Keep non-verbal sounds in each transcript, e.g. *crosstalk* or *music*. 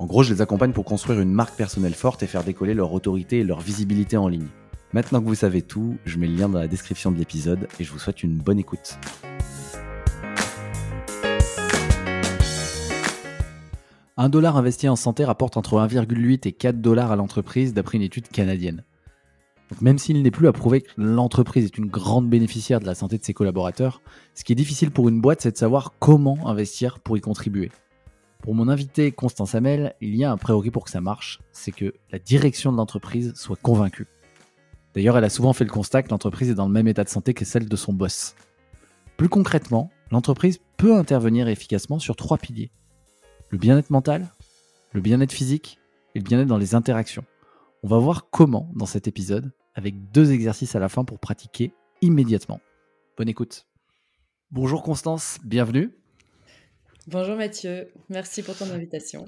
En gros, je les accompagne pour construire une marque personnelle forte et faire décoller leur autorité et leur visibilité en ligne. Maintenant que vous savez tout, je mets le lien dans la description de l'épisode et je vous souhaite une bonne écoute. Un dollar investi en santé rapporte entre 1,8 et 4 dollars à l'entreprise d'après une étude canadienne. Donc même s'il n'est plus à prouver que l'entreprise est une grande bénéficiaire de la santé de ses collaborateurs, ce qui est difficile pour une boîte, c'est de savoir comment investir pour y contribuer. Pour mon invité Constance Hamel, il y a un prérequis pour que ça marche, c'est que la direction de l'entreprise soit convaincue. D'ailleurs, elle a souvent fait le constat que l'entreprise est dans le même état de santé que celle de son boss. Plus concrètement, l'entreprise peut intervenir efficacement sur trois piliers. Le bien-être mental, le bien-être physique et le bien-être dans les interactions. On va voir comment dans cet épisode, avec deux exercices à la fin pour pratiquer immédiatement. Bonne écoute. Bonjour Constance, bienvenue. Bonjour Mathieu, merci pour ton invitation.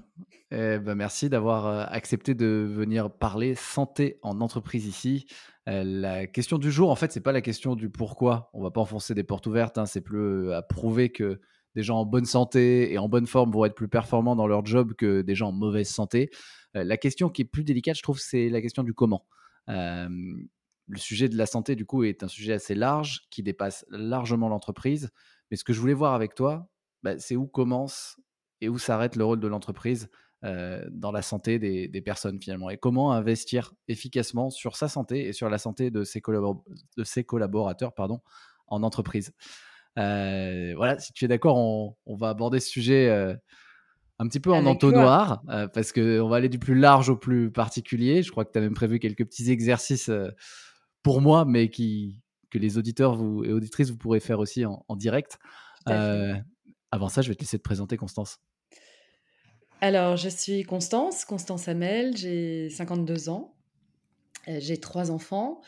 Eh ben merci d'avoir euh, accepté de venir parler santé en entreprise ici. Euh, la question du jour, en fait, c'est pas la question du pourquoi. On va pas enfoncer des portes ouvertes. Hein. c'est plus euh, à prouver que des gens en bonne santé et en bonne forme vont être plus performants dans leur job que des gens en mauvaise santé. la question qui est plus délicate, je trouve, c'est la question du comment. le sujet de la santé, du coup, est un sujet assez large qui dépasse largement l'entreprise. Mais ce que je voulais voir avec toi, bah, c'est où commence et où s'arrête le rôle de l'entreprise dans la santé des, personnes finalement et comment investir efficacement sur sa santé et sur la santé de ses, de ses collaborateurs pardon, en entreprise? voilà, si tu es d'accord, on, va aborder ce sujet un petit peu en entonnoir parce qu'on va aller du plus large au plus particulier. Je crois que tu as même prévu quelques petits exercices pour moi, mais qui, que les auditeurs vous, et auditrices vous pourrez faire aussi en, en direct. Avant ça, je vais te laisser te présenter, Constance. Alors, je suis Constance, Constance Hamel, j'ai 52 ans, euh, j'ai trois enfants.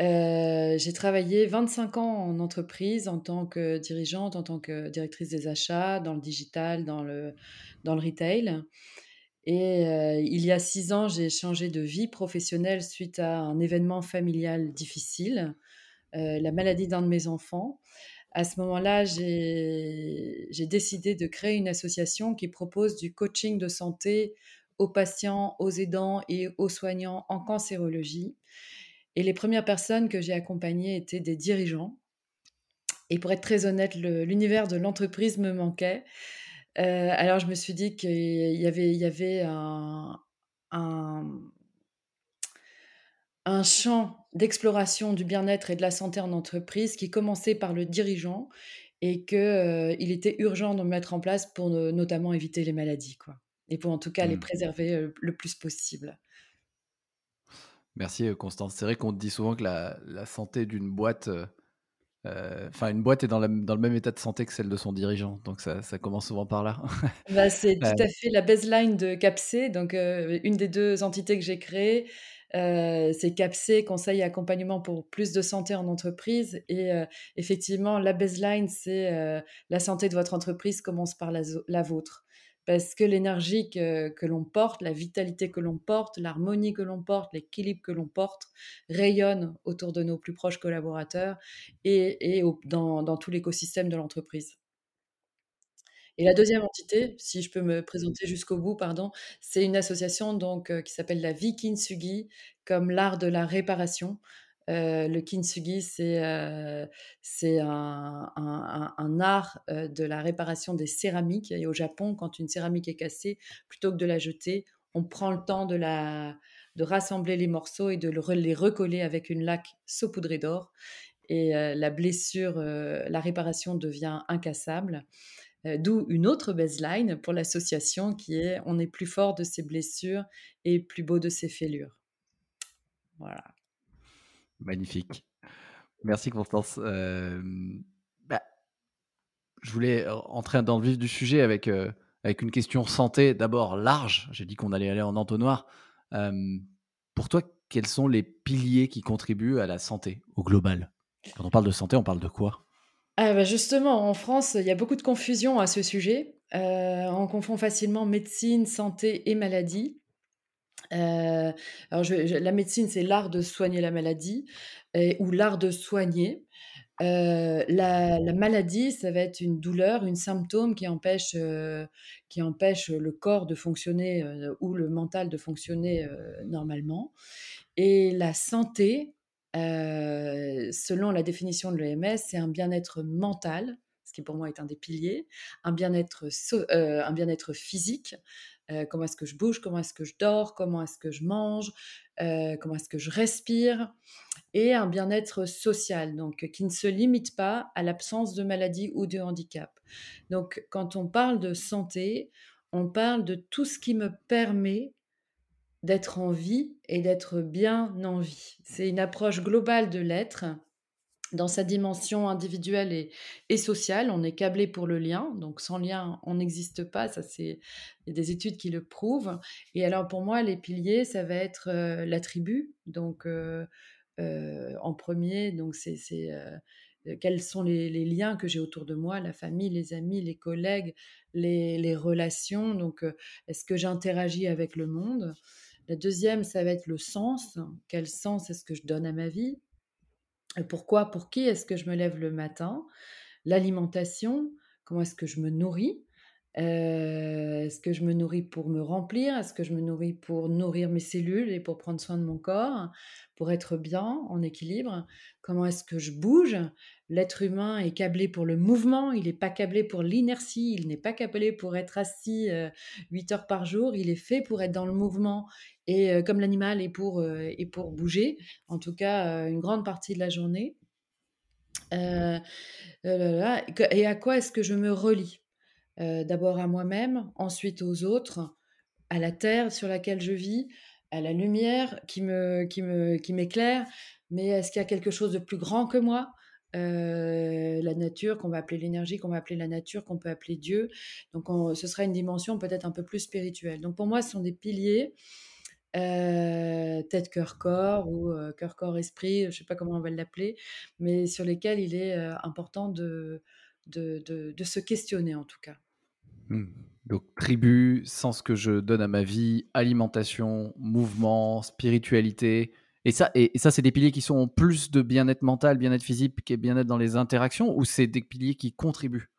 Euh, j'ai travaillé 25 ans en entreprise en tant que dirigeante, en tant que directrice des achats, dans le digital, dans le, dans le retail. Et euh, il y a six ans, j'ai changé de vie professionnelle suite à un événement familial difficile, la maladie d'un de mes enfants à ce moment-là, j'ai décidé de créer une association qui propose du coaching de santé aux patients, aux aidants et aux soignants en cancérologie. Et les premières personnes que j'ai accompagnées étaient des dirigeants. Et pour être très honnête, l'univers de l'entreprise me manquait. Euh, alors je me suis dit qu'il y avait, un champ d'exploration du bien-être et de la santé en entreprise qui commençait par le dirigeant et qu'il euh, était urgent de mettre en place pour notamment éviter les maladies, quoi. Et pour en tout cas les mmh. préserver euh, le plus possible. Merci euh, Constance. C'est vrai qu'on dit souvent que la, santé d'une boîte, enfin une boîte est dans, dans, le même état de santé que celle de son dirigeant, donc ça, ça commence souvent par là. bah, c'est *laughs* tout à fait la baseline de CAPC, donc une des deux entités que j'ai créées euh, c'est CAPC, conseil et accompagnement pour plus de santé en entreprise. Et euh, effectivement, la baseline, c'est euh, la santé de votre entreprise commence par la, vôtre. Parce que l'énergie que, l'on porte, la vitalité que l'on porte, l'harmonie que l'on porte, l'équilibre que l'on porte, rayonne autour de nos plus proches collaborateurs et, dans, dans tout l'écosystème de l'entreprise. Et la deuxième entité, si je peux me présenter jusqu'au bout, pardon, c'est une association donc qui s'appelle la Vie Kintsugi, comme l'art de la réparation. le kintsugi, c'est c'est un, art de la réparation des céramiques. Et au Japon, quand une céramique est cassée, plutôt que de la jeter, on prend le temps de, la, de rassembler les morceaux et de les recoller avec une laque saupoudrée d'or. Et la blessure, la réparation devient incassable. Euh, d'où une autre baseline pour l'association qui est on est plus fort de ses blessures et plus beau de ses fêlures. Voilà. Magnifique. Merci Constance. Euh, bah, je voulais entrer dans le vif du sujet avec, euh, avec une question santé d'abord large. J'ai dit qu'on allait aller en entonnoir. pour toi, quels sont les piliers qui contribuent à la santé au global? Quand on parle de santé, on parle de quoi? Ah bah justement, en France, il y a beaucoup de confusion à ce sujet. on confond facilement médecine, santé et maladie. alors la médecine, c'est l'art de soigner la maladie ou l'art de soigner. la, maladie, ça va être une douleur, une symptôme qui empêche, qui empêche le corps de fonctionner ou le mental de fonctionner normalement. Et la santé, selon la définition de l'OMS, c'est un bien-être mental, ce qui pour moi est un des piliers, un bien-être un bien-être physique, comment est-ce que je bouge, comment est-ce que je dors, comment est-ce que je mange, comment est-ce que je respire, et un bien-être social, donc qui ne se limite pas à l'absence de maladie ou de handicap. Donc quand on parle de santé, on parle de tout ce qui me permet d'être en vie et d'être bien en vie. C'est une approche globale de l'être dans sa dimension individuelle et, sociale. On est câblé pour le lien, donc sans lien, on n'existe pas. Ça, c'est il y a des études qui le prouvent. Et alors pour moi, les piliers, ça va être euh, la tribu. Donc euh, euh, en premier, donc c'est quels sont les, liens que j'ai autour de moi, la famille, les amis, les collègues, les, les relations. Donc est-ce que j'interagis avec le monde? La deuxième, ça va être le sens. Quel sens est-ce que je donne à ma vie? Pourquoi, pour qui est-ce que je me lève le matin? L'alimentation, comment est-ce que je me nourris? Euh, Est-ce que je me nourris pour me remplir? Est-ce que je me nourris pour nourrir mes cellules et pour prendre soin de mon corps, pour être bien, en équilibre? Comment est-ce que je bouge? L'être humain est câblé pour le mouvement, il n'est pas câblé pour l'inertie, il n'est pas câblé pour être assis 8 heures par jour, il est fait pour être dans le mouvement et comme l'animal est pour, et pour bouger, en tout cas une grande partie de la journée. et à quoi est-ce que je me relie? D'abord à moi-même, ensuite aux autres, à la terre sur laquelle je vis, à la lumière qui me qui me qui m'éclaire. Mais est-ce qu'il y a quelque chose de plus grand que moi? La nature, qu'on va appeler l'énergie, qu'on va appeler la nature, qu'on peut appeler Dieu. Donc, ce sera une dimension peut-être un peu plus spirituelle. Donc, pour moi, ce sont des piliers, tête, cœur, corps, ou cœur, corps, esprit, je ne sais pas comment on va l'appeler, mais sur lesquels il est important de, de, de, se questionner, en tout cas. Mmh. Donc, tribu, sens que je donne à ma vie, alimentation, mouvement, spiritualité, et ça, et, ça c'est des piliers qui sont plus de bien-être mental, bien-être physique et bien-être dans les interactions, ou c'est des piliers qui contribuent?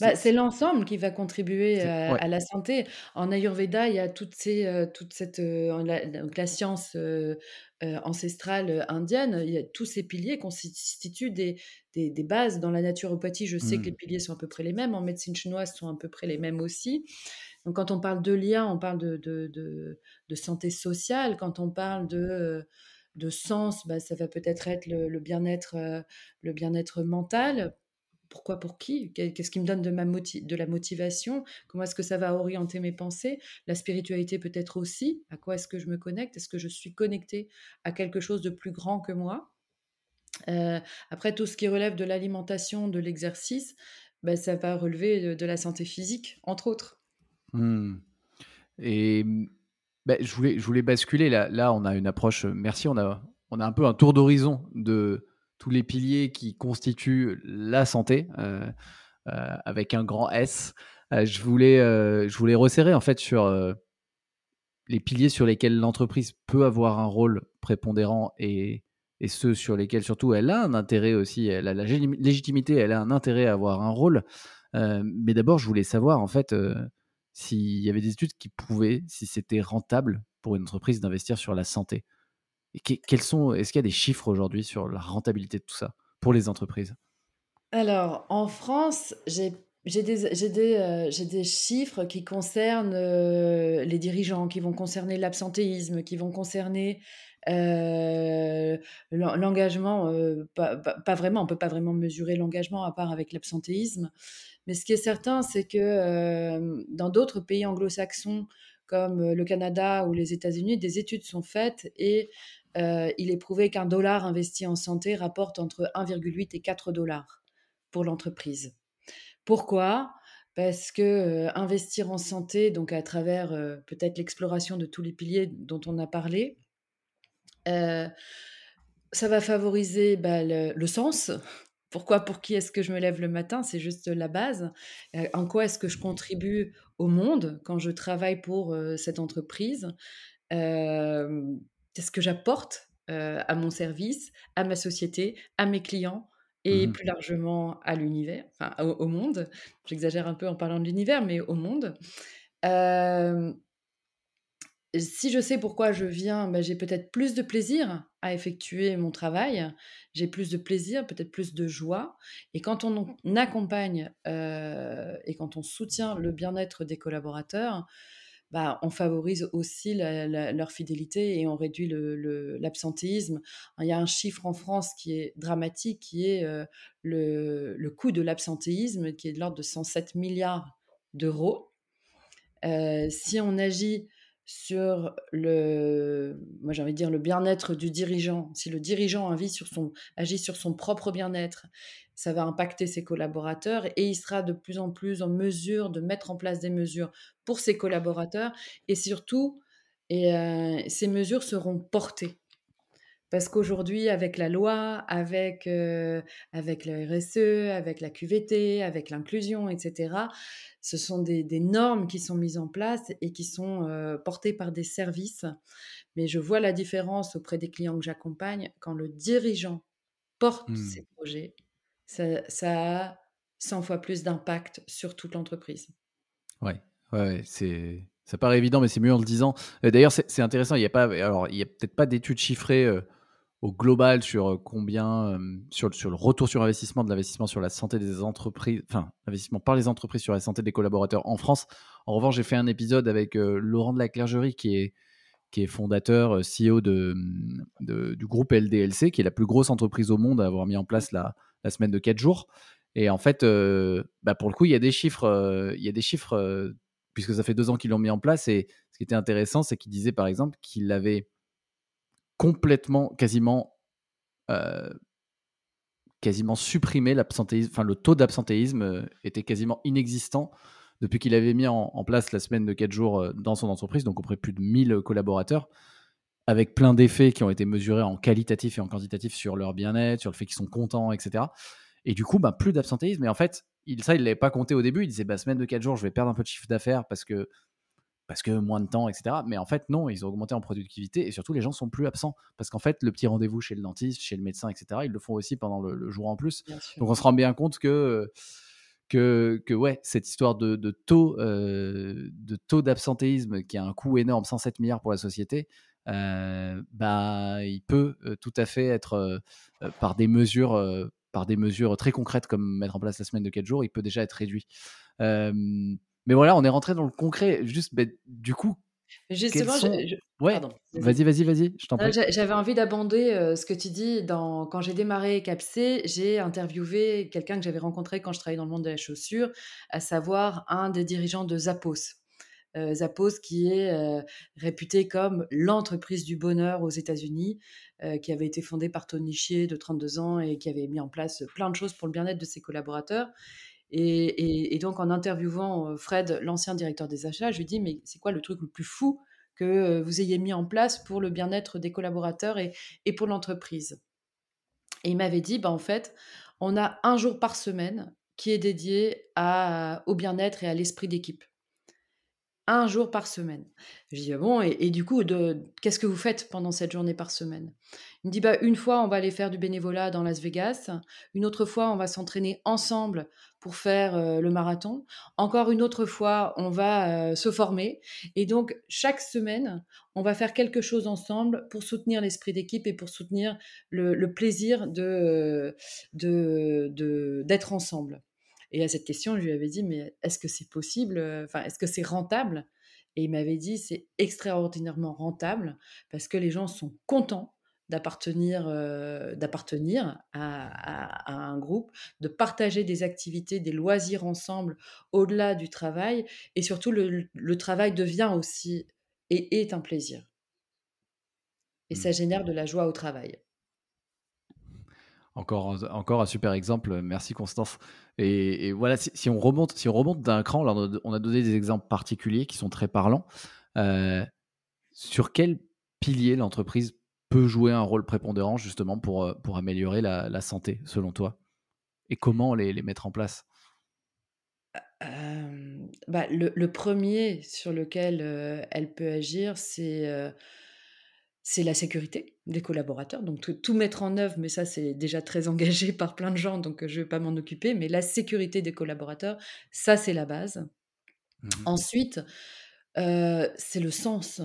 Bah, c'est l'ensemble qui va contribuer à, la santé. En Ayurveda, il y a ces, toute cette, la, donc la science ancestrale indienne, il y a tous ces piliers constituent des, des, des, bases. Dans la naturopathie, je sais que les mmh. piliers sont à peu près les mêmes. En médecine chinoise, sont à peu près les mêmes aussi. Quand on parle de lien, on parle de, santé sociale. Quand on parle de, de sens, bah, ça va peut-être être le, bien-être, le bien-être mental. Pourquoi, pour qui? Qu'est-ce qui me donne de, la motivation? Comment est-ce que ça va orienter mes pensées? La spiritualité peut-être aussi. À quoi est-ce que je me connecte? Est-ce que je suis connectée à quelque chose de plus grand que moi? Après, tout ce qui relève de l'alimentation, de l'exercice, bah, ça va relever de la santé physique, entre autres. Mmh. Et bah, je, voulais, je voulais basculer. Là, là, on a une approche. Euh, merci, on a, on a un peu un tour d'horizon de tous les piliers qui constituent la santé, euh, euh, avec un grand S. je, voulais, je voulais resserrer en fait sur les piliers sur lesquels l'entreprise peut avoir un rôle prépondérant et, et ceux sur lesquels surtout elle a un intérêt aussi, elle a la légitimité, elle a un intérêt à avoir un rôle. mais d'abord, je voulais savoir en fait s'il y avait des études qui prouvaient si c'était rentable pour une entreprise d'investir sur la santé. Et quels sont, est-ce qu'il y a des chiffres aujourd'hui sur la rentabilité de tout ça pour les entreprises? Alors, en France, j'ai euh, des, chiffres qui concernent euh, les dirigeants, qui vont concerner l'absentéisme, qui vont concerner euh, l'engagement. Pas, pas, vraiment, on ne peut pas vraiment mesurer l'engagement à part avec l'absentéisme. Mais ce qui est certain, c'est que dans d'autres pays anglo-saxons, comme le Canada ou les États-Unis, des études sont faites et il est prouvé qu'un dollar investi en santé rapporte entre 1,8 et 4 dollars pour l'entreprise. Pourquoi? Parce que, investir en santé, donc à travers, peut-être l'exploration de tous les piliers dont on a parlé, ça va favoriser, bah, le sens. Pourquoi, pour qui est-ce que je me lève le matin? C'est juste la base. Heu, en quoi est-ce que je contribue au monde quand je travaille pour, heu, cette entreprise? Qu'est-ce que j'apporte, heu, à mon service, à ma société, à mes clients et Mmh plus largement à l'univers, enfin au au monde. J'exagère un peu en parlant de l'univers, mais au monde. Si je sais pourquoi je viens, bah, j'ai peut-être plus de plaisir à effectuer mon travail, j'ai plus de plaisir, peut-être plus de joie et quand on accompagne, et quand on soutient le bien-être des collaborateurs, bah, on favorise aussi leur fidélité et on réduit l'absentéisme. Il y a un chiffre en France qui est dramatique, qui est, le coût de l'absentéisme qui est de l'ordre de 107 000 000 si on agit sur le moi j'ai envie de dire le bien-être du dirigeant, si le dirigeant agit sur son propre bien-être, ça va impacter ses collaborateurs et il sera de plus en plus en mesure de mettre en place des mesures pour ses collaborateurs et surtout heu, ces mesures seront portées. Parce qu'aujourd'hui, avec la loi, avec, heu, avec le RSE, avec la QVT, avec l'inclusion, et cetera, ce sont des des normes qui sont mises en place et qui sont, heu, portées par des services. Mais je vois la différence auprès des clients que j'accompagne, quand le dirigeant porte Mmh. ses projets, ça ça a 100 fois plus d'impact sur toute l'entreprise. Ouais, ouais, ouais, c'est ça paraît évident, mais c'est mieux en le disant. D'ailleurs, c'est intéressant, il y a pas alors, il y a peut-être pas d'études chiffrées, heu, au global sur, heu, combien, hem, sur sur le retour sur investissement de l'investissement sur la santé des entreprises enfin, l'investissement par les entreprises sur la santé des collaborateurs en France. En revanche, j'ai fait un épisode avec, heu, Laurent de la Clergerie qui est qui est fondateur, CEO de, du groupe LDLC, qui est la plus grosse entreprise au monde à avoir mis en place la la semaine de 4 jours et en fait, bah, pour le coup, il y a des chiffres, il y a des chiffres, puisque ça fait 2 ans qu'ils l'ont mis en place et ce qui était intéressant, c'est qu'il disait, par exemple, qu'il avait complètement, quasiment, heu, quasiment supprimé l'absentéisme enfin le taux d'absentéisme, heu, était quasiment inexistant depuis qu'il avait mis en place la semaine de 4 jours, heu, dans son entreprise, donc auprès de plus de 1000 collaborateurs avec plein d'effets qui ont été mesurés en qualitatif et en quantitatif sur leur bien-être, sur le fait qu'ils sont contents, et cetera. Et du coup, bah, plus d'absentéisme. Et en fait, il, ça, il ne l'avait pas compté au début. Il disait, bah, semaine de 4 jours, je vais perdre un peu de chiffre d'affaires parce que, parce que moins de temps, etc. Mais en fait, non, ils ont augmenté en productivité et surtout, les gens sont plus absents. Parce qu'en fait, le petit rendez-vous chez le dentiste, chez le médecin, etc., ils le font aussi pendant le, le jour en plus. Donc, on se rend bien compte que que, que ouais, cette histoire de, de taux euh, de taux d'absentéisme qui a un coût énorme, 107 milliards pour la société, euh, bah, il peut euh, tout à fait être par des mesures par des mesures très concrètes comme mettre en place la semaine de 4 jours, il peut déjà être réduit. Euh, mais voilà, on est rentré dans le concret. Juste, bah, du coup, Justement, je sont je Ouais, pardon, vas-y. vas-y, vas-y, je t'en prie. j'a j'avais envie d'abonder, heu, ce que tu dis dans quand j'ai démarré Capsé, j'ai interviewé quelqu'un que j'avais rencontré quand je travaillais dans le monde de la chaussure, à savoir un des dirigeants de Zappos. Heu, Zappos qui est, heu, réputé comme l'entreprise du bonheur aux États-Unis, qui avait été fondée par Tony Hsieh de 32 ans et qui avait mis en place plein de choses pour le bien-être de ses collaborateurs et donc en interviewant, heu, Fred, l'ancien directeur des achats, je lui dis: «Mais c'est quoi le truc le plus fou que, heu, vous ayez mis en place pour le bien-être des collaborateurs et pour l'entreprise?» et il m'avait dit: «Bah, en fait, on a un jour par semaine qui est dédié au bien-être et à l'esprit d'équipe». Un jour par semaine. Je dis: «Ah bon et du coup qu'est-ce que vous faites pendant cette journée par semaine?» il me dit: «Bah, une fois, on va aller faire du bénévolat dans Las Vegas. Une autre fois, on va s'entraîner ensemble pour faire, heu, le marathon. Encore une autre fois, on va, heu, se former et donc chaque semaine, on va faire quelque chose ensemble pour soutenir l'esprit d'équipe et pour soutenir le plaisir de d'être ensemble». Et à cette question, je lui avais dit: «Mais est-ce que c'est possible, heu, enfin, est-ce que c'est rentable?» et il m'avait dit: «C'est extraordinairement rentable parce que les gens sont contents d'appartenir, heu, d'appartenir à à à un groupe, de partager des activités, des loisirs ensemble au-delà du travail et surtout le le travail devient aussi et est un plaisir et Hmm. ça génère de la joie au travail». Encore, un super exemple. Merci Constance. Et, voilà, si, on remonte, si on remonte d'un cran, on a donné des exemples particuliers qui sont très parlants. Euh, sur quel pilier l'entreprise peut jouer un rôle prépondérant justement pour, euh, améliorer la, santé, selon toi? Et comment les, mettre en place? Bah, le, premier sur lequel elle peut agir, c'est c'est la sécurité des collaborateurs. Donc tout, mettre en œuvre, mais ça c'est déjà très engagé *laughs* par plein de gens, donc je ne vais pas m'en occuper. Mais la sécurité des collaborateurs, ça c'est la base. Mmh Ensuite, c'est le sens.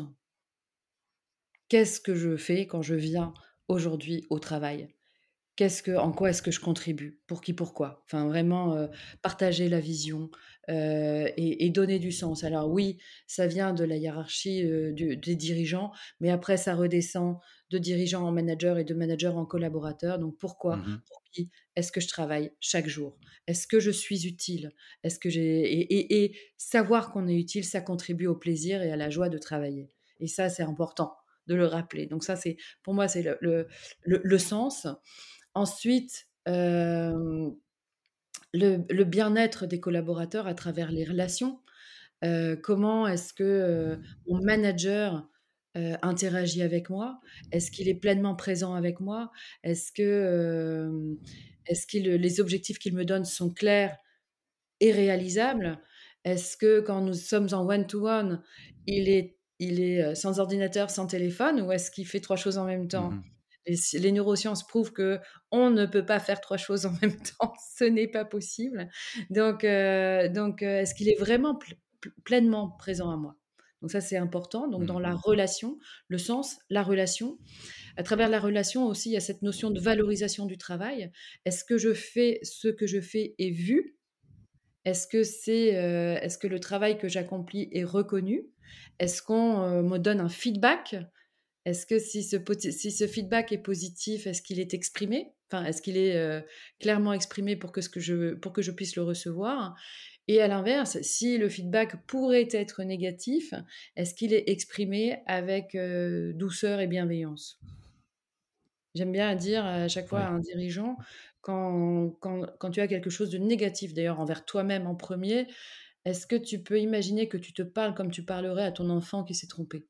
Qu'est-ce que je fais quand je viens aujourd'hui au travail? Qu'est-ce que, en quoi est-ce que je contribue? Pour qui, pourquoi? Enfin, vraiment partager la vision et, donner du sens. Alors oui, ça vient de la hiérarchie des dirigeants, mais après ça redescend de dirigeants en manager et de manager en collaborateur. Donc pourquoi? Mmh Pour qui est-ce que je travaille chaque jour? Est-ce que je suis utile? Est-ce que j'ai et, et savoir qu'on est utile, ça contribue au plaisir et à la joie de travailler. Et ça, c'est important de le rappeler. Donc ça, c'est pour moi, c'est le, le, le sens. Ensuite, le, bien-être des collaborateurs à travers les relations. comment est-ce que mon manager interagit avec moi? Est-ce qu'il est pleinement présent avec moi? Est-ce que, est-ce que les objectifs qu'il me donne sont clairs et réalisables? Est-ce que quand nous sommes en one-to-one, il est, il est sans ordinateur, sans téléphone, ou est-ce qu'il fait trois choses en même temps? mmh les neurosciences prouvent que on ne peut pas faire trois choses en *laughs* même temps. Ce n'est pas possible. Donc, euh, donc euh, est-ce qu'il est vraiment pleinement présent à moi? Donc ça, c'est important. Donc dans la mmh. relation, le sens, la relation. À travers la relation aussi, il y a cette notion de valorisation du travail. Est-ce que je fais ce que je fais est vu? Est-ce que c'est, euh, est-ce que le travail que j'accomplis est reconnu? Est-ce qu'on me donne un feedback? Est-ce que si ce, si ce feedback est positif, est-ce qu'il est exprimé? Enfin, est-ce qu'il est, euh, clairement exprimé pour que, ce que je, pour que je puisse le recevoir? Et à l'inverse, si le feedback pourrait être négatif, est-ce qu'il est exprimé avec euh, douceur et bienveillance? J'aime bien dire à chaque fois à un dirigeant, quand, quand, quand tu as quelque chose de négatif, d'ailleurs envers toi-même en premier, est-ce que tu peux imaginer que tu te parles comme tu parlerais à ton enfant qui s'est trompé?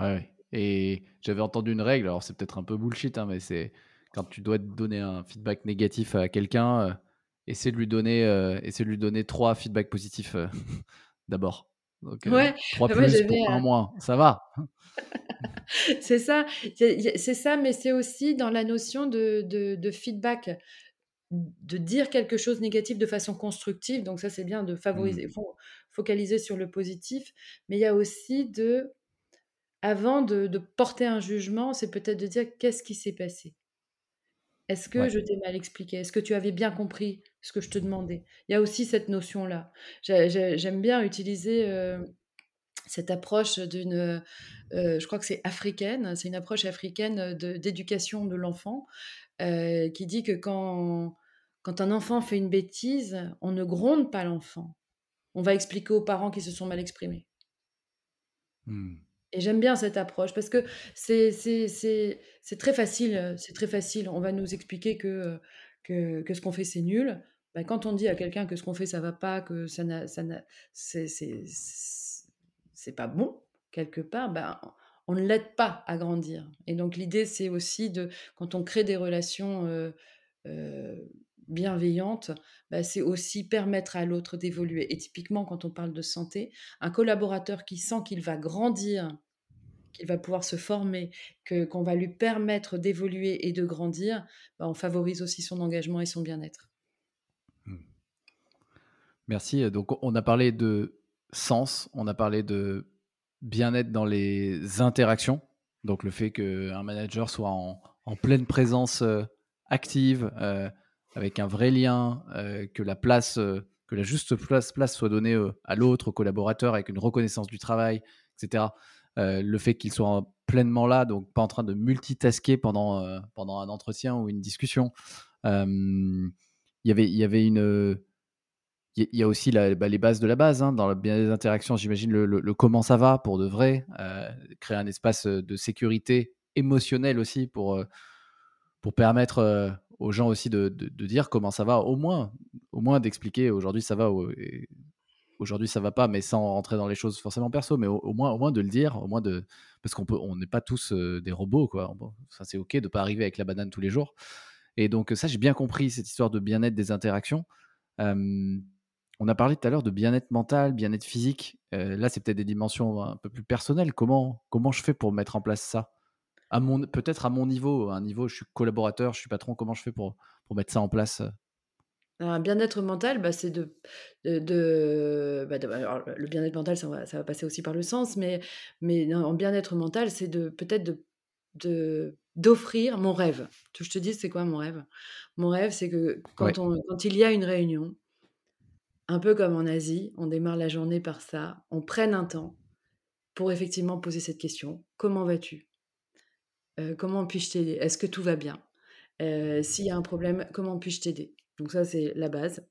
Ouais, Et j'avais entendu une règle, alors c'est peut-être un peu bullshit, hein, mais c'est quand tu dois donner un feedback négatif à quelqu'un, euh, essaie de lui donner, euh, essaie de lui donner trois feedbacks positifs euh, *laughs* d'abord. Donc, ouais, trois plus pour un moins, ça va. *laughs* c'est ça, c'est ça, mais c'est aussi dans la notion de, de, feedback de dire quelque chose de négatif de façon constructive. Donc ça, c'est bien de favoriser. Mmh focaliser sur le positif, mais il y a aussi de, avant de, porter un jugement, c'est peut-être de dire qu'est-ce qui s'est passé Est-ce que je t'ai mal expliqué? Est-ce que tu avais bien compris ce que je te demandais? Il y a aussi cette notion-là. J'aime bien utiliser euh, cette approche d'une, euh, je crois que c'est africaine, c'est une approche africaine d'éducation de, l'enfant, euh, qui dit que quand, quand un enfant fait une bêtise, on ne gronde pas l'enfant on va expliquer aux parents qui se sont mal exprimés. Mmh. Et j'aime bien cette approche parce que c'est, très facile, euh, c'est très facile. On va nous expliquer que, euh, que, ce qu'on fait c'est nul. Bah, quand on dit à quelqu'un que ce qu'on fait ça va pas, que ça n'a, c'est, pas bon quelque part, ben, on ne l'aide pas à grandir. Et donc l'idée c'est aussi de quand on crée des relations euh, bienveillante, bah, c'est aussi permettre à l'autre d'évoluer. Et typiquement, quand on parle de santé, un collaborateur qui sent qu'il va grandir, qu'il va pouvoir se former, que qu'on va lui permettre d'évoluer et de grandir, bah, on favorise aussi son engagement et son bien-être. Mmh. Merci. Donc, on a parlé de sens, on a parlé de bien-être dans les interactions. Donc, le fait qu'un manager soit en, pleine présence euh, active, euh, avec un vrai lien, euh, que la place, que la juste place, place soit donnée à l'autre, au collaborateur, avec une reconnaissance du travail, etc. le fait qu'il soit pleinement là, donc pas en train de multitasker pendant, pendant un entretien ou une discussion. Il y avait, y avait une, il y, a aussi bah, les bases de la base, hein, dans bien des interactions, j'imagine le, comment ça va pour de vrai, euh, créer un espace de sécurité émotionnelle aussi pour, pour permettre aux gens aussi de, de, dire comment ça va, au moins, au moins d'expliquer aujourd'hui ça va, aujourd'hui ça va pas, mais sans rentrer dans les choses forcément perso, mais au, moins, au moins de le dire, au moins de, parce qu'on peut, on n'est pas tous des robots, quoi. ça c'est ok de pas arriver avec la banane tous les jours. Et donc ça, j'ai bien compris cette histoire de bien-être des interactions. on a parlé tout à l'heure de bien-être mental, bien-être physique. là, c'est peut-être des dimensions un peu plus personnelles. Comment, comment je fais pour mettre en place ça? À mon, Peut-être à mon niveau, un niveau, je suis collaborateur, je suis patron, comment je fais pour, pour mettre ça en place un bien-être mental, bah, c'est de, de, bah, le bien-être mental, ça va, ça va, passer aussi par le sens, mais, mais en bien-être mental, c'est de peut-être de, de d'offrir mon rêve. Je te dis, c'est quoi mon rêve? Mon rêve, c'est que quand, on, quand il y a une réunion, un peu comme en Asie, on démarre la journée par ça, on prenne un temps pour effectivement poser cette question. Comment vas-tu? Euh, Comment puis-je t'aider? Est-ce que tout va bien? Euh, S'il y a un problème, comment puis-je t'aider? Donc ça, c'est la base.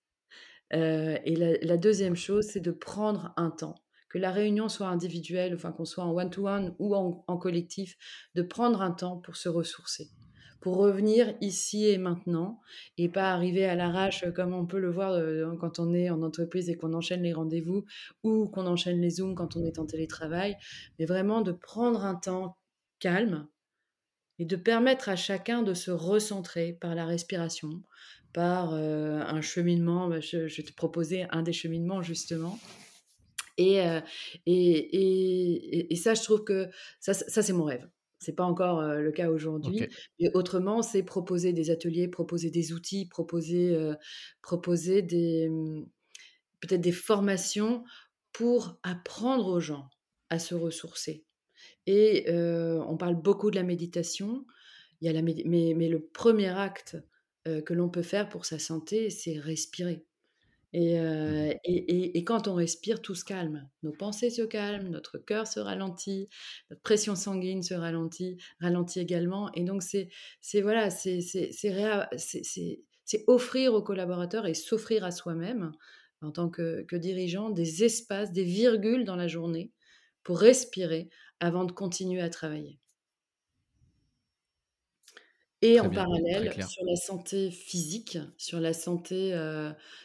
Euh, et la, deuxième chose, c'est de prendre un temps que la réunion soit individuelle, enfin qu'on soit en one-to-one ou en, collectif, de prendre un temps pour se ressourcer, pour revenir ici et maintenant et pas arriver à l'arrache comme on peut le voir euh, quand on est en entreprise et qu'on enchaîne les rendez-vous ou qu'on enchaîne les Zooms quand on est en télétravail, mais vraiment de prendre un temps calme et de permettre à chacun de se recentrer par la respiration, par euh, un cheminement. Bah, je, je, vais te proposer un des cheminements justement et, et, et, ça, je trouve que ça, ça c'est mon rêve. C'est pas encore le cas aujourd'hui. Autrement, c'est proposer des ateliers, proposer des outils, proposer, proposer des peut-être des formations pour apprendre aux gens à se ressourcer. Et on parle beaucoup de la méditation. Il y a la mais, mais le premier acte que l'on peut faire pour sa santé, c'est respirer. Mmh et, et, et, quand on respire, tout se calme. Nos pensées se calment, notre cœur se ralentit, notre pression sanguine se ralentit, ralentit également. Et donc, c'est voilà, c'est offrir aux collaborateurs et s'offrir à soi-même, en tant que, que, dirigeant, des espaces, des virgules dans la journée pour respirer avant de continuer à travailler. Et en parallèle, sur la santé physique, sur la santé,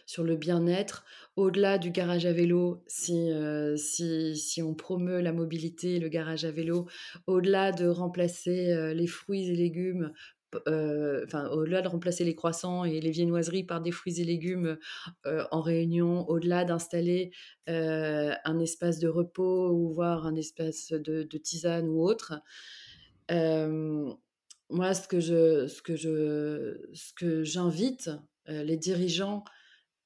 sur le bien-être, au-delà du garage à vélo, si, si, si on promeut la mobilité, le garage à vélo, au-delà de remplacer les fruits et légumes, enfin, au-delà de remplacer les croissants et les viennoiseries par des fruits et légumes en réunion, au-delà d'installer un espace de repos ou voir un espace de, de tisane ou autre, moi, ce que je, ce que je, ce que j'invite les dirigeants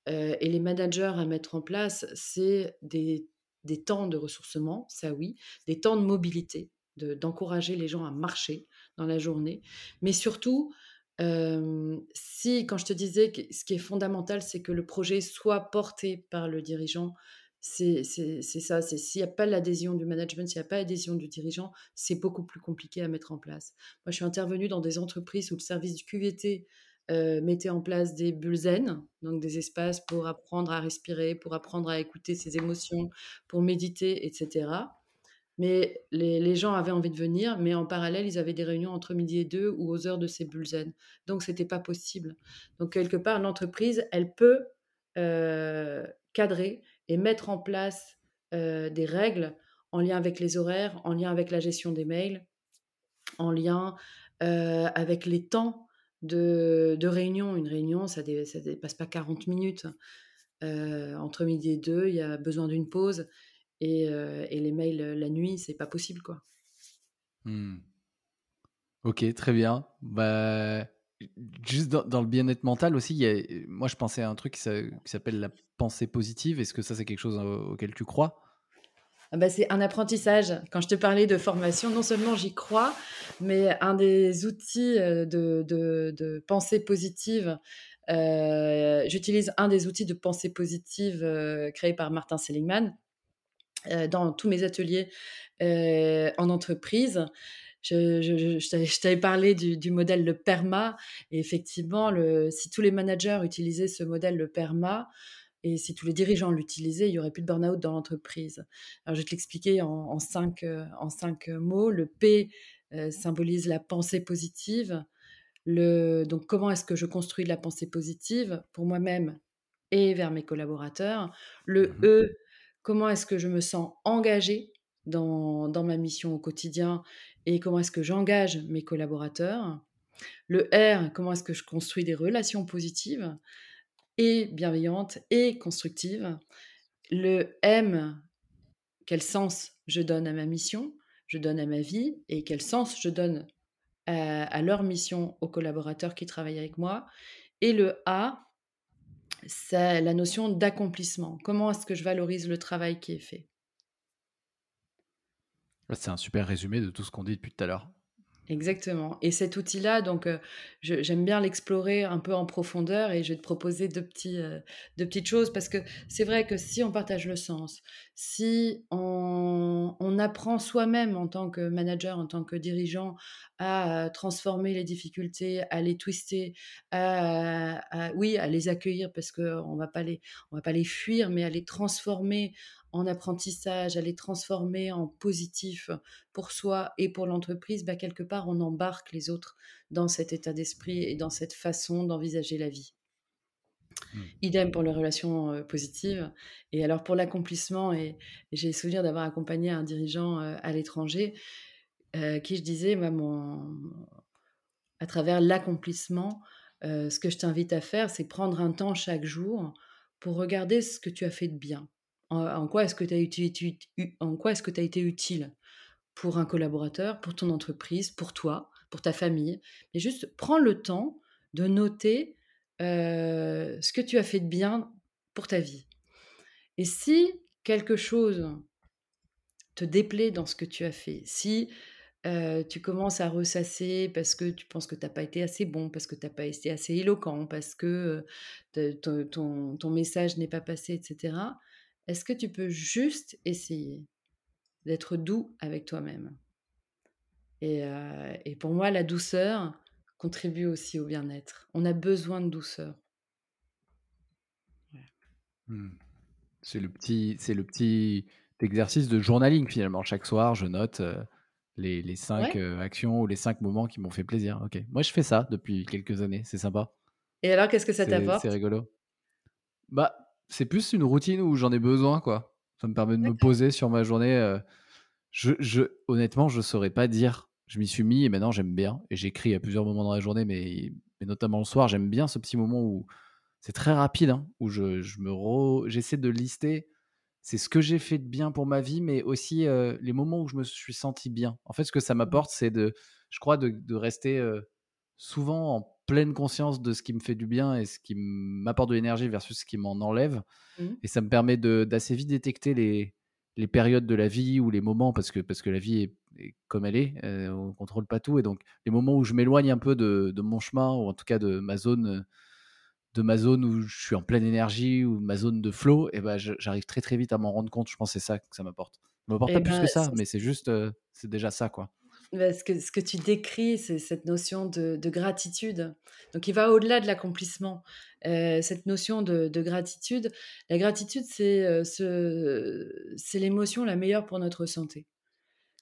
et les managers à mettre en place, c'est des, des, temps de ressourcement, ça oui, des temps de mobilité, d'encourager les gens à marcher dans la journée, mais surtout si, quand je te disais que ce qui est fondamental, c'est que le projet soit porté par le dirigeant, c'est ça, s'il n'y a pas l'adhésion du management, s'il n'y a pas l'adhésion du dirigeant, c'est beaucoup plus compliqué à mettre en place. Moi, je suis intervenue dans des entreprises où le service du QVT mettait en place des bulles zen, donc des espaces pour apprendre à respirer, pour apprendre à écouter ses émotions, pour méditer, etc. Mais les, gens avaient envie de venir, mais en parallèle, ils avaient des réunions entre midi et deux ou aux heures de ces bulles. Donc, c'était pas possible. Donc, quelque part, l'entreprise, elle peut euh, cadrer et mettre en place des règles en lien avec les horaires, en lien avec la gestion des mails, en lien avec les temps de, réunion. Une réunion, ça ne dépasse pas 40 minutes. entre midi et deux, il y a besoin d'une pause. Et, les mails la nuit, c'est pas possible, quoi. Mmh. Ok, très bien. Bah, Juste dans, le bien-être mental aussi, y a, moi je pensais à un truc qui s'appelle la pensée positive. Est-ce que ça c'est quelque chose auquel tu crois? Ah bah, c'est un apprentissage. Quand je te parlais de formation, non seulement j'y crois, mais un des outils euh, de, de, pensée positive, euh, j'utilise un des outils de pensée positive euh, créé par Martin Seligman dans tous mes ateliers en entreprise je, t'avais parlé du, modèle le PERMA. Et effectivement, le, si tous les managers utilisaient ce modèle le PERMA, et si tous les dirigeants l'utilisaient, il y aurait plus de burn-out dans l'entreprise. Alors, je vais te l'expliquer en en 5, heu, en 5 mots. Le P, symbolise la pensée positive. Le donc comment est-ce que je construis de la pensée positive pour moi-même et vers mes collaborateurs? Le Mmh E, comment est-ce que je me sens engagée dans dans ma mission au quotidien et comment est-ce que j'engage mes collaborateurs? Le R, comment est-ce que je construis des relations positives et bienveillantes et constructives? Le M, quel sens je donne à ma mission, je donne à ma vie et quel sens je donne à à leur mission, aux collaborateurs qui travaillent avec moi? Et le A, c'est la notion d'accomplissement. Comment est-ce que je valorise le travail qui est fait? C'est un super résumé de tout ce qu'on dit depuis tout à l'heure. Exactement. Et cet outil-là donc je j'aime bien l'explorer un peu en profondeur et je vais te proposer 2 petits, heu, 2 petites choses parce que c'est vrai que si on partage le sens, si on on apprend soi-même en tant que manager, en tant que dirigeant à, heu, transformer les difficultés, à les twister, à oui, à les accueillir parce qu'on on va pas les fuir, mais à les transformer en apprentissage, à les transformer en positif pour soi et pour l'entreprise, bah, quelque part, on embarque les autres dans cet état d'esprit et dans cette façon d'envisager la vie. Mmh. Idem pour les relations, positives et alors pour l'accomplissement et et j'ai le souvenir d'avoir accompagné un dirigeant, à l'étranger, qui je disais: «Moi mon à travers l'accomplissement, ce que je t'invite à faire, c'est prendre un temps chaque jour pour regarder ce que tu as fait de bien. En quoi est-ce que tu as été utile pour un collaborateur, pour ton entreprise, pour toi, pour ta famille? Et juste prends le temps de noter, heu, ce que tu as fait de bien pour ta vie. Et si quelque chose te déplaît dans ce que tu as fait, si, heu, tu commences à ressasser parce que tu penses que tu as pas été assez bon, parce que tu as pas été assez éloquent, parce que, te ton message n'est pas passé et cetera, est-ce que tu peux juste essayer d'être doux avec toi-même? Et pour moi, la douceur contribue aussi au bien-être. On a besoin de douceur. Mmh. C'est le petit c'est le petit exercice de journaling finalement. Chaque soir, je note, les les 5, Ouais heu, actions ou les 5 moments qui m'ont fait plaisir. OK. Moi, je fais ça depuis quelques années, c'est sympa. et alors qu'est-ce que ça C'est c'est t'apporte? rigolo. Bah, c'est plus une routine où j'en ai besoin, quoi. Ça me permet de me poser sur ma journée, heu, je je honnêtement, je saurais pas dire. Je m'y suis mis et maintenant j'aime bien et j'écris à plusieurs moments dans la journée, mais mais notamment le soir, j'aime bien ce petit moment où c'est très rapide, hein, où je je me re j'essaie de lister, c'est ce que j'ai fait de bien pour ma vie, mais aussi, heu, les moments où je me suis senti bien. En fait, ce que ça Mmh m'apporte, c'est de je crois de de rester, heu, souvent en pleine conscience de ce qui me fait du bien et ce qui m'apporte de l'énergie versus ce qui m'en enlève mh. et ça me permet d'assez vite détecter les les périodes de la vie ou les moments parce que parce que la vie est est comme elle est, heu, on contrôle pas tout et donc les moments où je m'éloigne un peu de de mon chemin ou en tout cas de ma zone, de ma zone où je suis en pleine énergie ou ma zone de flow et ben je j'arrive très, très vite à m'en rendre compte. Je pense que c'est ça que ça m'apporte. Ça m'apporte Et pas plus ben, que ça, mais c'est juste, heu, c'est déjà ça, quoi. Bah, ce que ce que tu décris, c'est cette notion de de gratitude. Donc il va au-delà de l'accomplissement. Heu, cette notion de de gratitude, la gratitude, c'est, c'est l'émotion la meilleure pour notre santé.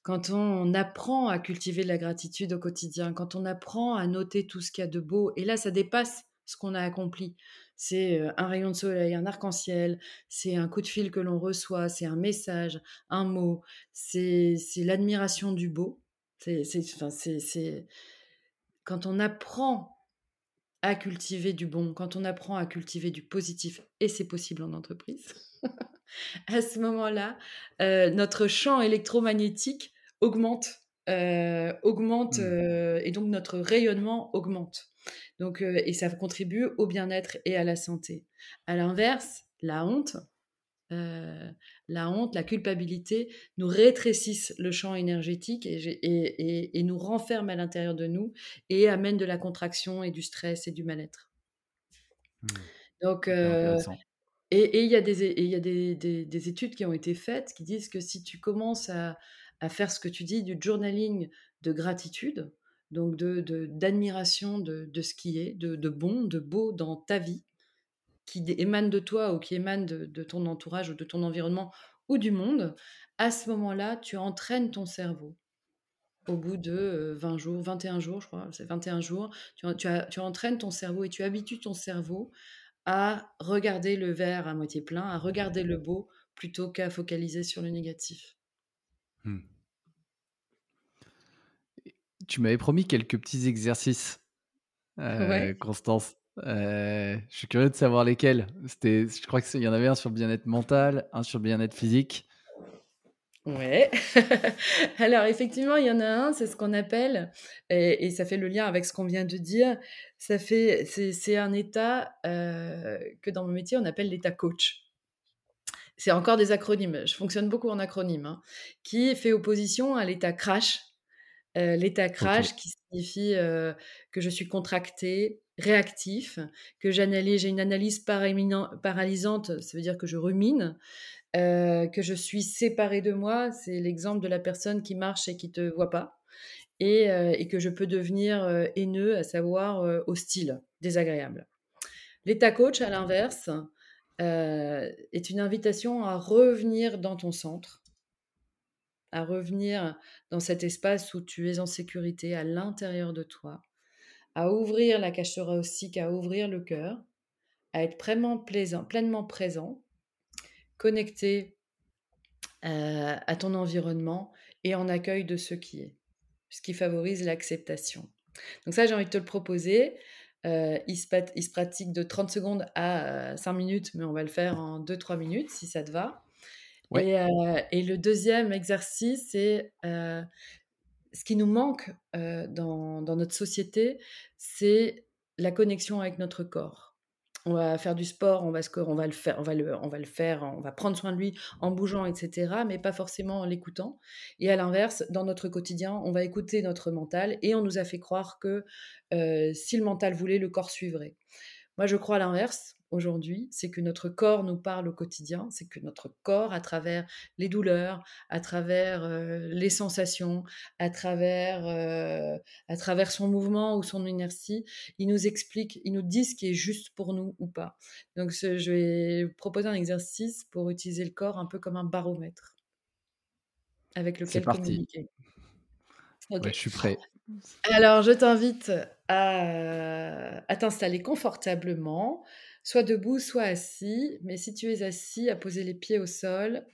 Quand on apprend à cultiver la gratitude au quotidien, quand on apprend à noter tout ce qu'il y a de beau et là, ça dépasse ce qu'on a accompli. C'est, heu, un rayon de soleil, un arc-en-ciel, c'est un coup de fil que l'on reçoit, c'est un message, un mot, c'est l'admiration du beau. C'est c'est enfin, c'est c'est quand on apprend à cultiver du bon, quand on apprend à cultiver du positif et c'est possible en entreprise, *laughs* à ce moment-là, heu, notre champ électromagnétique augmente, heu, augmente, Mmh. heu et donc notre rayonnement augmente. Donc et ça contribue au bien-être et à la santé. À l'inverse, la honte, la honte, la culpabilité nous rétrécissent le champ énergétique et j'ai et et et nous renferment à l'intérieur de nous et amènent de la contraction et du stress et du mal-être. Mmh. Donc intéressant. et il y a des é et il y a des des des études qui ont été faites qui disent que si tu commences à à faire ce que tu dis, du journaling de gratitude, donc de de d'admiration de de ce qui est, de de bon, de beau dans ta vie, qui émanent de toi ou qui émanent de, ton entourage ou de ton environnement ou du monde, à ce moment-là, tu entraînes ton cerveau. Au bout de 20 jours, 21 jours, je crois, c'est 21 jours, tu, tu entraînes ton cerveau et tu habitues ton cerveau à regarder le verre à moitié plein, à regarder le beau plutôt qu'à focaliser sur le négatif. Mmh. Tu m'avais promis quelques petits exercices, euh, Constance. Euh, je suis curieux de savoir lesquels. C'était, je crois qu'il y en avait un sur bien-être mental, un sur bien-être physique. Ouais. *laughs* Alors effectivement, il y en a un, c'est ce qu'on appelle, et, ça fait le lien avec ce qu'on vient de dire, ça fait, c'est, un état euh, que dans mon métier on appelle l'état coach. C'est encore des acronymes. Je fonctionne beaucoup en acronymes, hein, qui fait opposition à l'état crash. Euh, l'état crash qui signifie que je suis contracté, réactif, que j'analyse, j'ai une analyse paralysante, ça veut dire que je rumine. Euh, que je suis séparée de moi, c'est l'exemple de la personne qui marche et qui te voit pas, et, euh, que je peux devenir euh, haineux, à savoir hostile, désagréable. L'état coach, à l'inverse, est une invitation à revenir dans ton centre, à revenir dans cet espace où tu es en sécurité à l'intérieur de toi, à ouvrir la cage thoracique, à ouvrir le cœur, à être pleinement, plaisant, pleinement présent connecté euh, à ton environnement et en accueil de ce qui est, ce qui favorise l'acceptation. Donc ça, j'ai envie de te le proposer. Euh, il, se, pratique de 30 secondes à 5 euh, minutes, mais on va le faire en 2-3 minutes si ça te va. Et, le deuxième exercice, c'est ce qui nous manque dans, notre société, c'est la connexion avec notre corps on va faire du sport, on va, le faire, on va le, faire, on va prendre soin de lui en bougeant, etc., mais pas forcément en l'écoutant. Et à l'inverse, dans notre quotidien, on va écouter notre mental et on nous a fait croire que si le mental voulait, le corps suivrait. Moi, je crois à l'inverse aujourd'hui, c'est que notre corps nous parle au quotidien, c'est que notre corps, à travers les douleurs, à travers euh, les sensations, à travers, euh, à travers son mouvement ou son inertie, il nous explique, il nous dit ce qui est juste pour nous ou pas. Donc, je vais proposer un exercice pour utiliser le corps un peu comme un baromètre avec lequel communiquer. je suis prêt. Alors, je t'invite à, à t'installer confortablement, soit debout, soit assis. Mais si tu es assis, à poser les pieds au sol,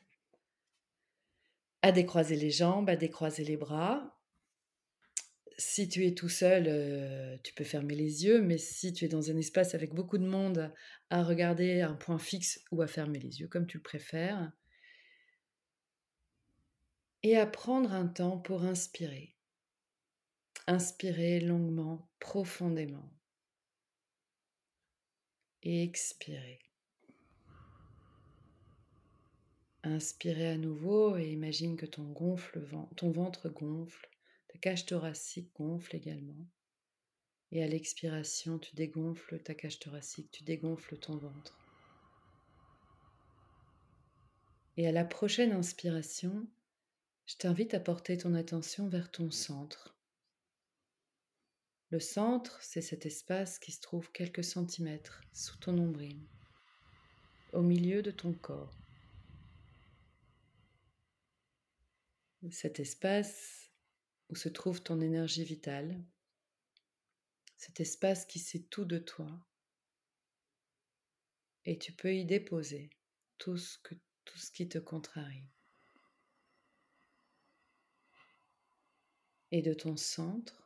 à décroiser les jambes, à décroiser les bras. Si tu es tout seul, euh, tu peux fermer les yeux, mais si tu es dans un espace avec beaucoup de monde, à regarder un point fixe ou à fermer les yeux, comme tu le préfères. Et à prendre un temps pour inspirer. Inspirer longuement, profondément et expirez. Inspirez à nouveau et imagine que ton, ton ventre gonfle, ta cage thoracique gonfle également. Et à l'expiration, tu dégonfles ta cage thoracique, tu dégonfles ton ventre. Et à la prochaine inspiration, je t'invite à porter ton attention vers ton centre. Le centre, c'est cet espace qui se trouve quelques centimètres sous ton nombril, au milieu de ton corps. Cet espace où se trouve ton énergie vitale, cet espace qui sait tout de toi, et tu peux y déposer tout ce, que, tout ce qui te contrarie. Et de ton centre,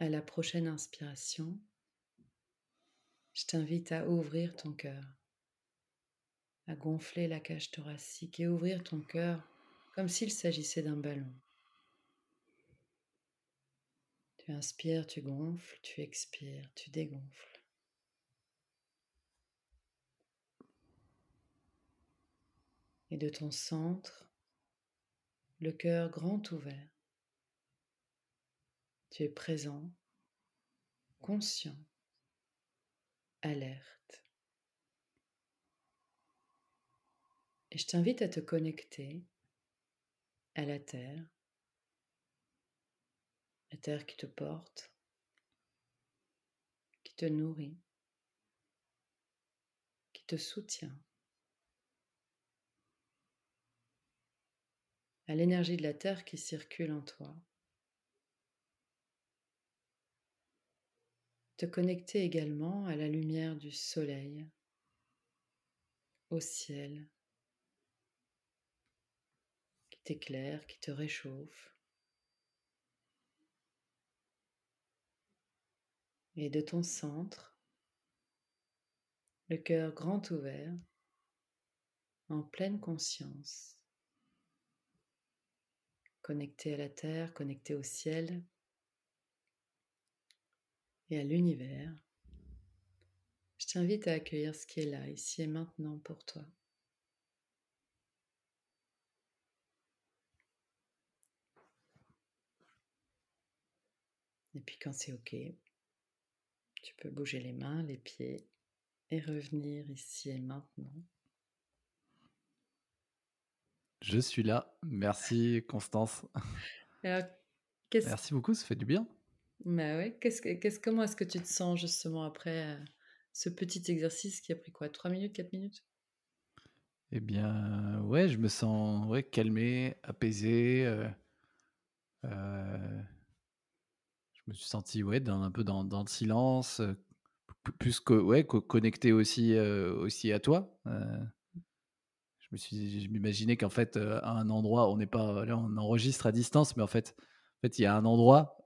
à la prochaine inspiration, je t'invite à ouvrir ton cœur, à gonfler la cage thoracique et ouvrir ton cœur comme s'il s'agissait d'un ballon. Tu inspires, tu gonfles, tu expires, tu dégonfles. Et de ton centre, le cœur grand ouvert, tu es présent, conscient, alerte. Et je t'invite à te connecter à la Terre, la Terre qui te porte, qui te nourrit, te soutient, à l'énergie de la Terre qui circule en toi. Te connecter également à la lumière du soleil, au ciel, qui t'éclaire, qui te réchauffe. Et de ton centre, le cœur grand ouvert, en pleine conscience, connecté à la terre, connecté au ciel et à l'univers. Je t'invite à accueillir ce qui est là, ici et maintenant pour toi. Et puis quand c'est OK, tu peux bouger les mains, les pieds et revenir ici et maintenant. Je suis là. Merci Constance. *laughs* Merci beaucoup, ça fait du bien. Bah ouais. Qu'est-ce que, comment est-ce que tu te sens justement après euh, ce petit exercice qui a pris quoi 3 minutes, 4 minutes? Eh bien, ouais, je me sens ouais, calmé, apaisé. Euh, euh, je me suis senti ouais, dans, un peu dans, dans le silence, plus que, ouais, connecté aussi, aussi à toi je me suis, je m'imaginais qu'en fait, à un endroit, on n'est pas, on enregistre à distance, mais en fait, en fait, il y a un endroit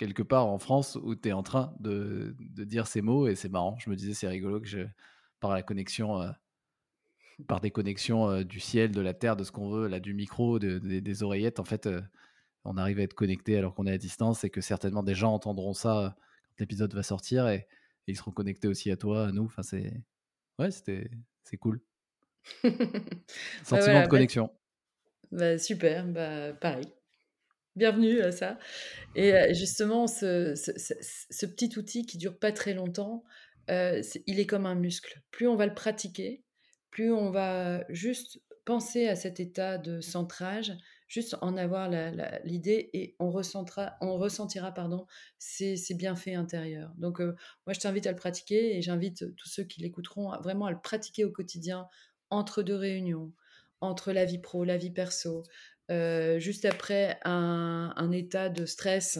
quelque part en France où tu es en train de, de, dire ces mots et c'est marrant. Je me disais, c'est rigolo que je, par la connexion, par des connexions du ciel, de la terre, de ce qu'on veut, là, du micro, de, des oreillettes, en fait, on arrive à être connecté alors qu'on est à distance et que certainement des gens entendront ça quand l'épisode va sortir et, et, ils seront connectés aussi à toi, à nous. Enfin, c'est, ouais, c'était, c'est cool. *laughs* Sentiment de bah, connexion. Bah, super, bah, pareil. Bienvenue à ça. Et justement, ce, ce, petit outil qui dure pas très longtemps, il est comme un muscle. Plus on va le pratiquer, plus on va juste penser à cet état de centrage, juste en avoir l'idée et on, ressentira, on ressentira pardon, ses, bienfaits intérieurs. Donc, moi, je t'invite à le pratiquer et j'invite tous ceux qui l'écouteront vraiment à le pratiquer au quotidien entre deux réunions, entre la vie pro, la vie perso, euh, juste après un, état de stress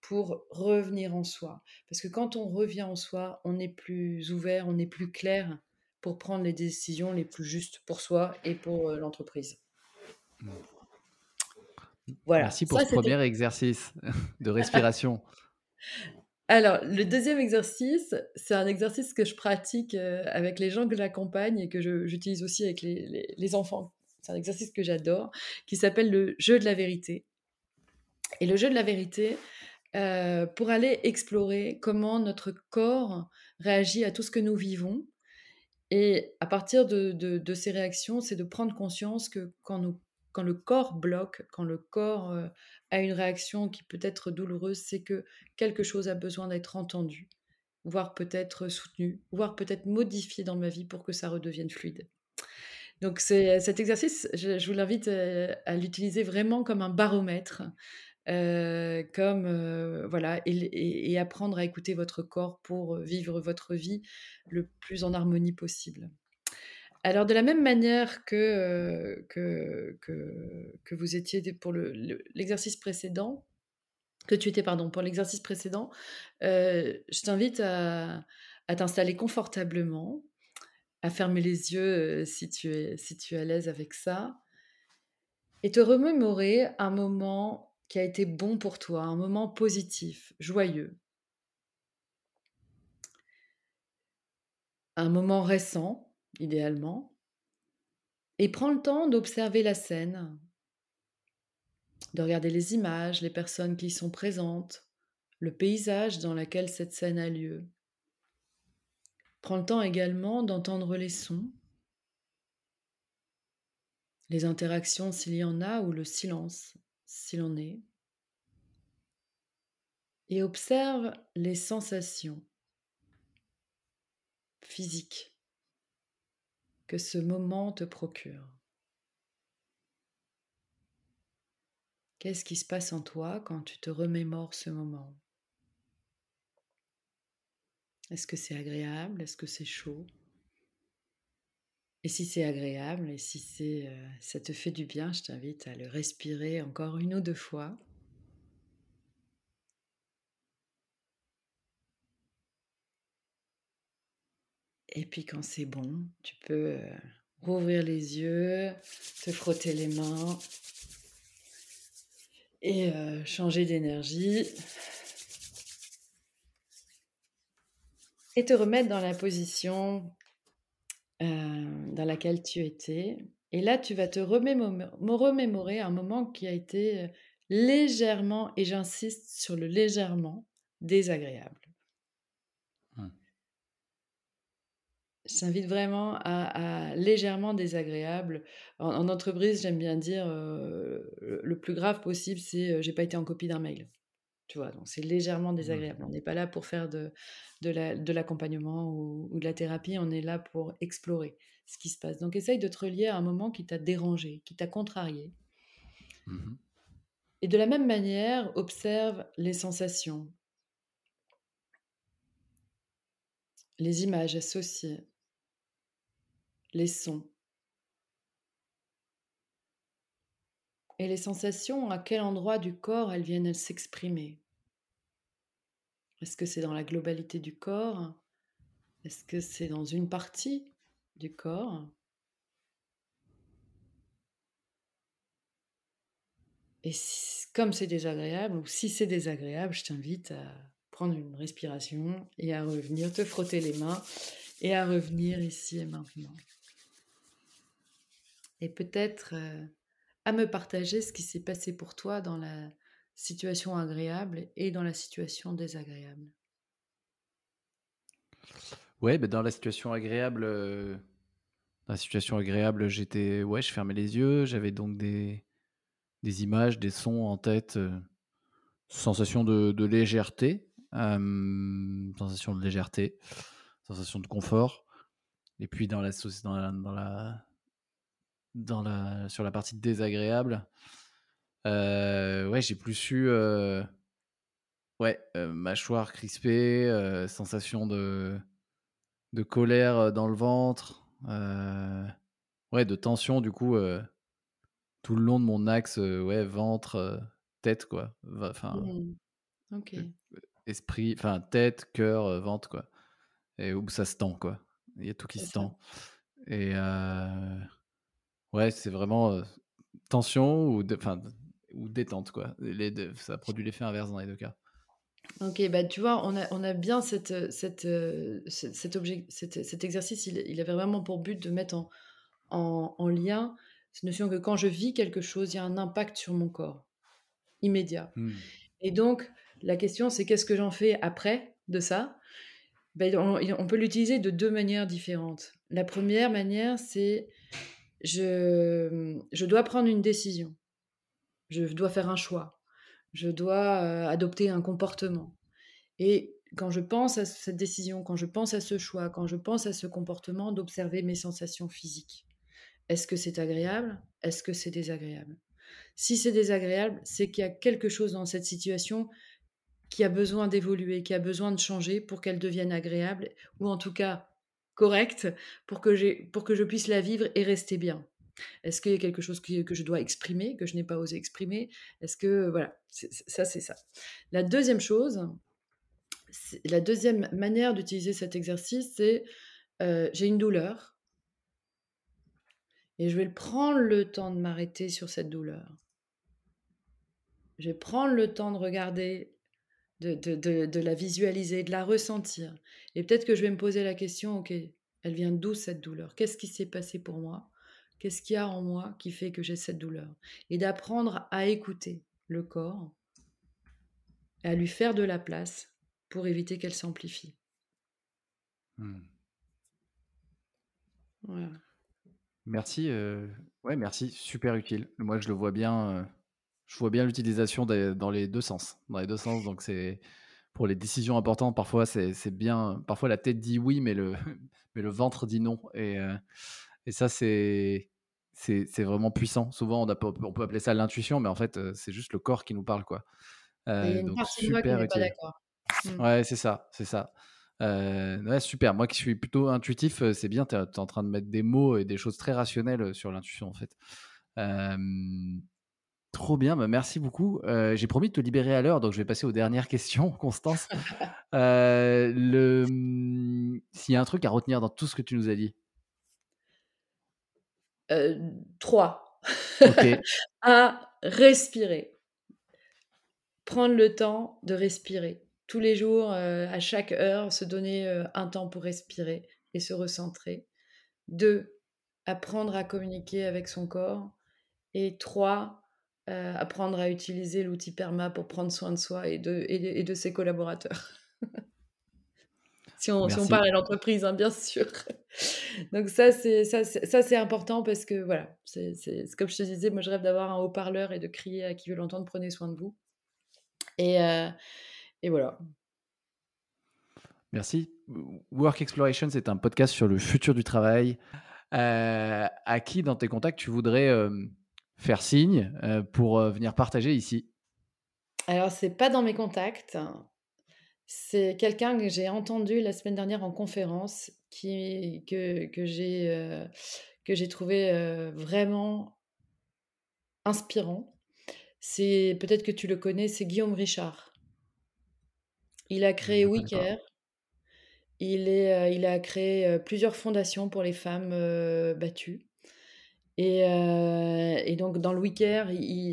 pour revenir en soi. Parce que quand on revient en soi, on est plus ouvert, on est plus clair pour prendre les décisions les plus justes pour soi et pour euh, l'entreprise. Voilà. Merci pour ce premier exercice de *laughs* respiration. Alors, le deuxième exercice, c'est un exercice que je pratique euh, avec les gens que j'accompagne et que j'utilise aussi avec les, enfants. C'est un exercice que j'adore, qui s'appelle le jeu de la vérité. Et le jeu de la vérité, euh, pour aller explorer comment notre corps réagit à tout ce que nous vivons. Et à partir de ces réactions, c'est de prendre conscience que quand le corps bloque, quand le corps a une réaction qui peut être douloureuse, c'est que quelque chose a besoin d'être entendu, voire peut-être soutenu, voire peut-être modifié dans ma vie pour que ça redevienne fluide. Donc cet exercice, je, vous l'invite à, l'utiliser vraiment comme un baromètre, comme voilà, et, apprendre à écouter votre corps pour vivre votre vie le plus en harmonie possible. Alors, de la même manière que, que, que, vous étiez pour l'exercice précédent, que tu étais, pardon, pour l'exercice précédent, je t'invite à, t'installer confortablement, à fermer les yeux si, tu es, si tu es à l'aise avec ça, et te remémorer un moment qui a été bon pour toi, un moment positif, joyeux. Un moment récent, idéalement, et prends le temps d'observer la scène, de regarder les images, les personnes qui y sont présentes, le paysage dans lequel cette scène a lieu. Prends le temps également d'entendre les sons, les interactions s'il y en a ou le silence s'il en est. Et observe les sensations physiques que ce moment te procure. Qu'est-ce qui se passe en toi quand tu te remémores ce moment? Est-ce que c'est agréable? Est-ce que c'est chaud? Et si c'est agréable et si heu, ça te fait du bien, je t'invite à le respirer encore 1 ou 2 fois. Et puis quand c'est bon, tu peux, heu, rouvrir les yeux, te frotter les mains et heu, changer d'énergie et te remettre dans la position, heu, dans laquelle tu étais et là, tu vas te remémorer un moment qui a été, heu, légèrement et j'insiste sur le légèrement, désagréable. Mmh. Je t'invite vraiment à à légèrement désagréable. En en entreprise, j'aime bien dire, heu, le plus grave possible, c'est, heu: «J'ai pas été en copie d'un mail». Tu vois? Donc c'est légèrement Mmh. désagréable. On n'est pas là pour faire de de l'a de l'accompagnement ou ou de la thérapie, on est là pour explorer ce qui se passe. Donc essaye de te relier à un moment qui t'a dérangé, qui t'a contrarié Mmh mh. et de la même manière, observe les sensations les images associées les sons et les sensations, à quel endroit du corps elles viennent s'exprimer? Est-ce que c'est dans la globalité du corps? Est-ce que c'est dans une partie du corps? Et comme c'est désagréable ou si c'est désagréable, je t'invite à prendre une respiration et à revenir te frotter les mains et à revenir ici et maintenant. Et peut-être, heu, à me partager ce qui s'est passé pour toi dans la situation agréable et dans la situation désagréable. Ouais, beh, dans la situation agréable, heu, dans la situation agréable, j'étais ouais, je fermais les yeux, j'avais donc des images, des sons en tête, heu, sensation de légèreté, sensation de légèreté, sensation de confort et puis dans la dans la sur la partie désagréable, ouais, j'ai plus eu, heu, ouais, heu, mâchoire crispée, sensation de de colère, dans le ventre, ouais, de tension du coup, tout le long de mon axe, ouais, ventre, tête quoi, enfin, Mmh. OK. esprit, enfin tête, cœur, ventre quoi et où ça se tend quoi. Il y a tout qui se tend et ouais, c'est vraiment, tension ou enfin, ou détente quoi. Les 2, ça produit l'effet inverse dans les 2 cas. OK, bah, tu vois, on a on a bien cette, cette, cet objet cet cet exercice, il il avait vraiment pour but de mettre en en en lien cette notion que quand je vis quelque chose, il y a un impact sur mon corps, immédiat Mmh. et donc la question, c'est qu'est-ce que j'en fais après de ça? Beh, on on peut l'utiliser de 2 manières différentes. La 1re manière, c'est je, je dois prendre une décision. Je dois faire un choix. Je dois, heu, adopter un comportement et quand je pense à cette décision, quand je pense à ce choix, quand je pense à ce comportement, d'observer mes sensations physiques. Est-ce que c'est agréable? Est-ce que c'est désagréable? Si c'est désagréable, c'est qu'il y a quelque chose dans cette situation qui a besoin d'évoluer, qui a besoin de changer pour qu'elle devienne agréable ou en tout cas correcte pour que pour que je puisse la vivre et rester bien. Est-ce qu'il y a quelque chose que je dois exprimer, que je n'ai pas osé exprimer? Est-ce que voilà, ça, c'est ça. La 2e chose, la 2e manière d'utiliser cet exercice, c'est, heu, j'ai une douleur et je vais prendre le temps de m'arrêter sur cette douleur. Je vais prendre le temps de regarder, de de de de la visualiser, de la ressentir et peut-être que je vais me poser la question: «OK, elle vient d'où cette douleur? Qu'est-ce qui s'est passé pour moi? Qu'est-ce qu'il y a en moi qui fait que j'ai cette douleur?» et d'apprendre à écouter le corps à lui faire de la place pour éviter qu'elle s'amplifie. Voilà. Merci, heu, ouais, merci, super utile. Moi, je le vois bien, heu, je vois bien l'utilisation dans les 2 sens dans les 2 sens, donc c'est pour les décisions importantes, parfois, c'est bien parfois la tête dit «oui», mais le *laughs* mais le ventre dit «non» et heu et ça, c'est c'est vraiment puissant. Souvent, on a on peut appeler ça l'intuition, mais en fait, heu, c'est juste le corps qui nous parle, quoi, Et il y a heu, une donc partie de moi qui super n'est pas d'accord. *laughs* Mmh. Ouais, c'est ça, c'est ça, ouais, super. Moi qui suis plutôt intuitif, c'est bien, tu es, en train de mettre des mots et des choses très rationnelles sur l'intuition en fait. trop bien, bah, merci beaucoup. J'ai promis de te libérer à l'heure, donc je vais passer aux dernières questions, *laughs* Constance. *laughs* le... Mmh, s'il y a un truc à retenir dans tout ce que tu nous as dit? Trois. Ok. *laughs* un, respirer. Prendre le temps de respirer. Tous les jours, à chaque heure, se donner un temps pour respirer et se recentrer. Deux, apprendre à communiquer avec son corps. Et trois, apprendre à utiliser l'outil PERMA pour prendre soin de soi et de, et de ses collaborateurs. *laughs* si on, parle à l'entreprise, hein, bien sûr. *laughs* Donc ça, c'est ça, c'est important parce que voilà, c'est comme je te disais, moi je rêve d'avoir un haut-parleur et de crier à qui veut l'entendre, prenez soin de vous. Et, euh, et voilà. Merci. Work Exploration, c'est un podcast sur le futur du travail. Euh, à qui dans tes contacts tu voudrais euh, faire signe pour venir partager ici? Alors, c'est pas dans mes contacts. C'est quelqu'un que j'ai entendu la semaine dernière en conférence, qui, que, que j'ai euh, que j'ai trouvé euh, vraiment inspirant. C'est peut-être que tu le connais, c'est Guillaume Richard. Il a créé WeCare. Il, est, euh, il a créé plusieurs fondations pour les femmes battues. Et, et, donc, dans le WeCare,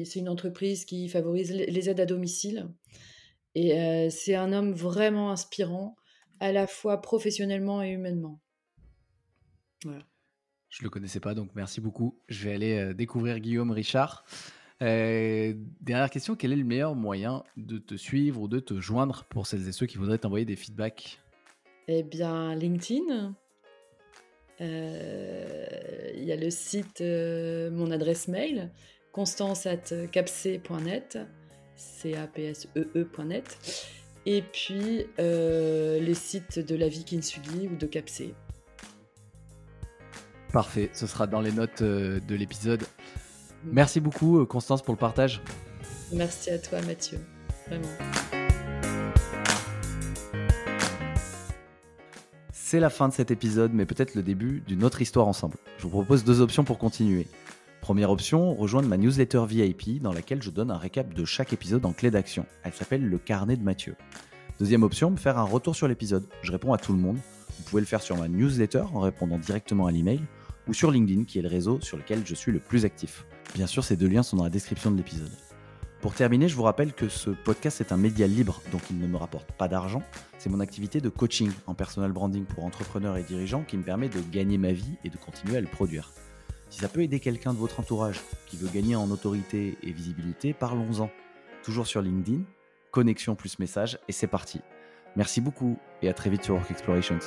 c'est une entreprise qui favorise les aides à domicile. Et c'est un homme vraiment inspirant, à la fois professionnellement et humainement. Voilà. Je ne le connaissais pas, donc merci beaucoup. Je vais aller découvrir Guillaume Richard. dernière question, quel est le meilleur moyen de te suivre ou de te joindre pour celles et ceux qui voudraient t'envoyer des feedbacks? Eh bien, LinkedIn. Il y a le site, mon adresse mail, constance.capc.net capsee.net. Et puis euh, les sites de la vie Kintsugi ou de Capsé. Parfait, ce sera dans les notes euh, de l'épisode. Mm. Merci beaucoup euh, Constance pour le partage. Merci à toi Mathieu, vraiment. C'est la fin de cet épisode, mais peut-être le début d'une autre histoire ensemble. Je vous propose deux options pour continuer. Première option, rejoindre ma newsletter VIP dans laquelle je donne un récap de chaque épisode en clé d'action. Elle s'appelle le carnet de Mathieu. Deuxième option, me faire un retour sur l'épisode. Je réponds à tout le monde. Vous pouvez le faire sur ma newsletter en répondant directement à l'email ou sur LinkedIn qui est le réseau sur lequel je suis le plus actif. Bien sûr, ces deux liens sont dans la description de l'épisode. Pour terminer, je vous rappelle que ce podcast est un média libre, donc il ne me rapporte pas d'argent. C'est mon activité de coaching en personal branding pour entrepreneurs et dirigeants qui me permet de gagner ma vie et de continuer à le produire. Si ça peut aider quelqu'un de votre entourage qui veut gagner en autorité et visibilité, parlons-en. Toujours sur LinkedIn, connexion plus message, et c'est parti. Merci beaucoup et à très vite sur Work Explorations.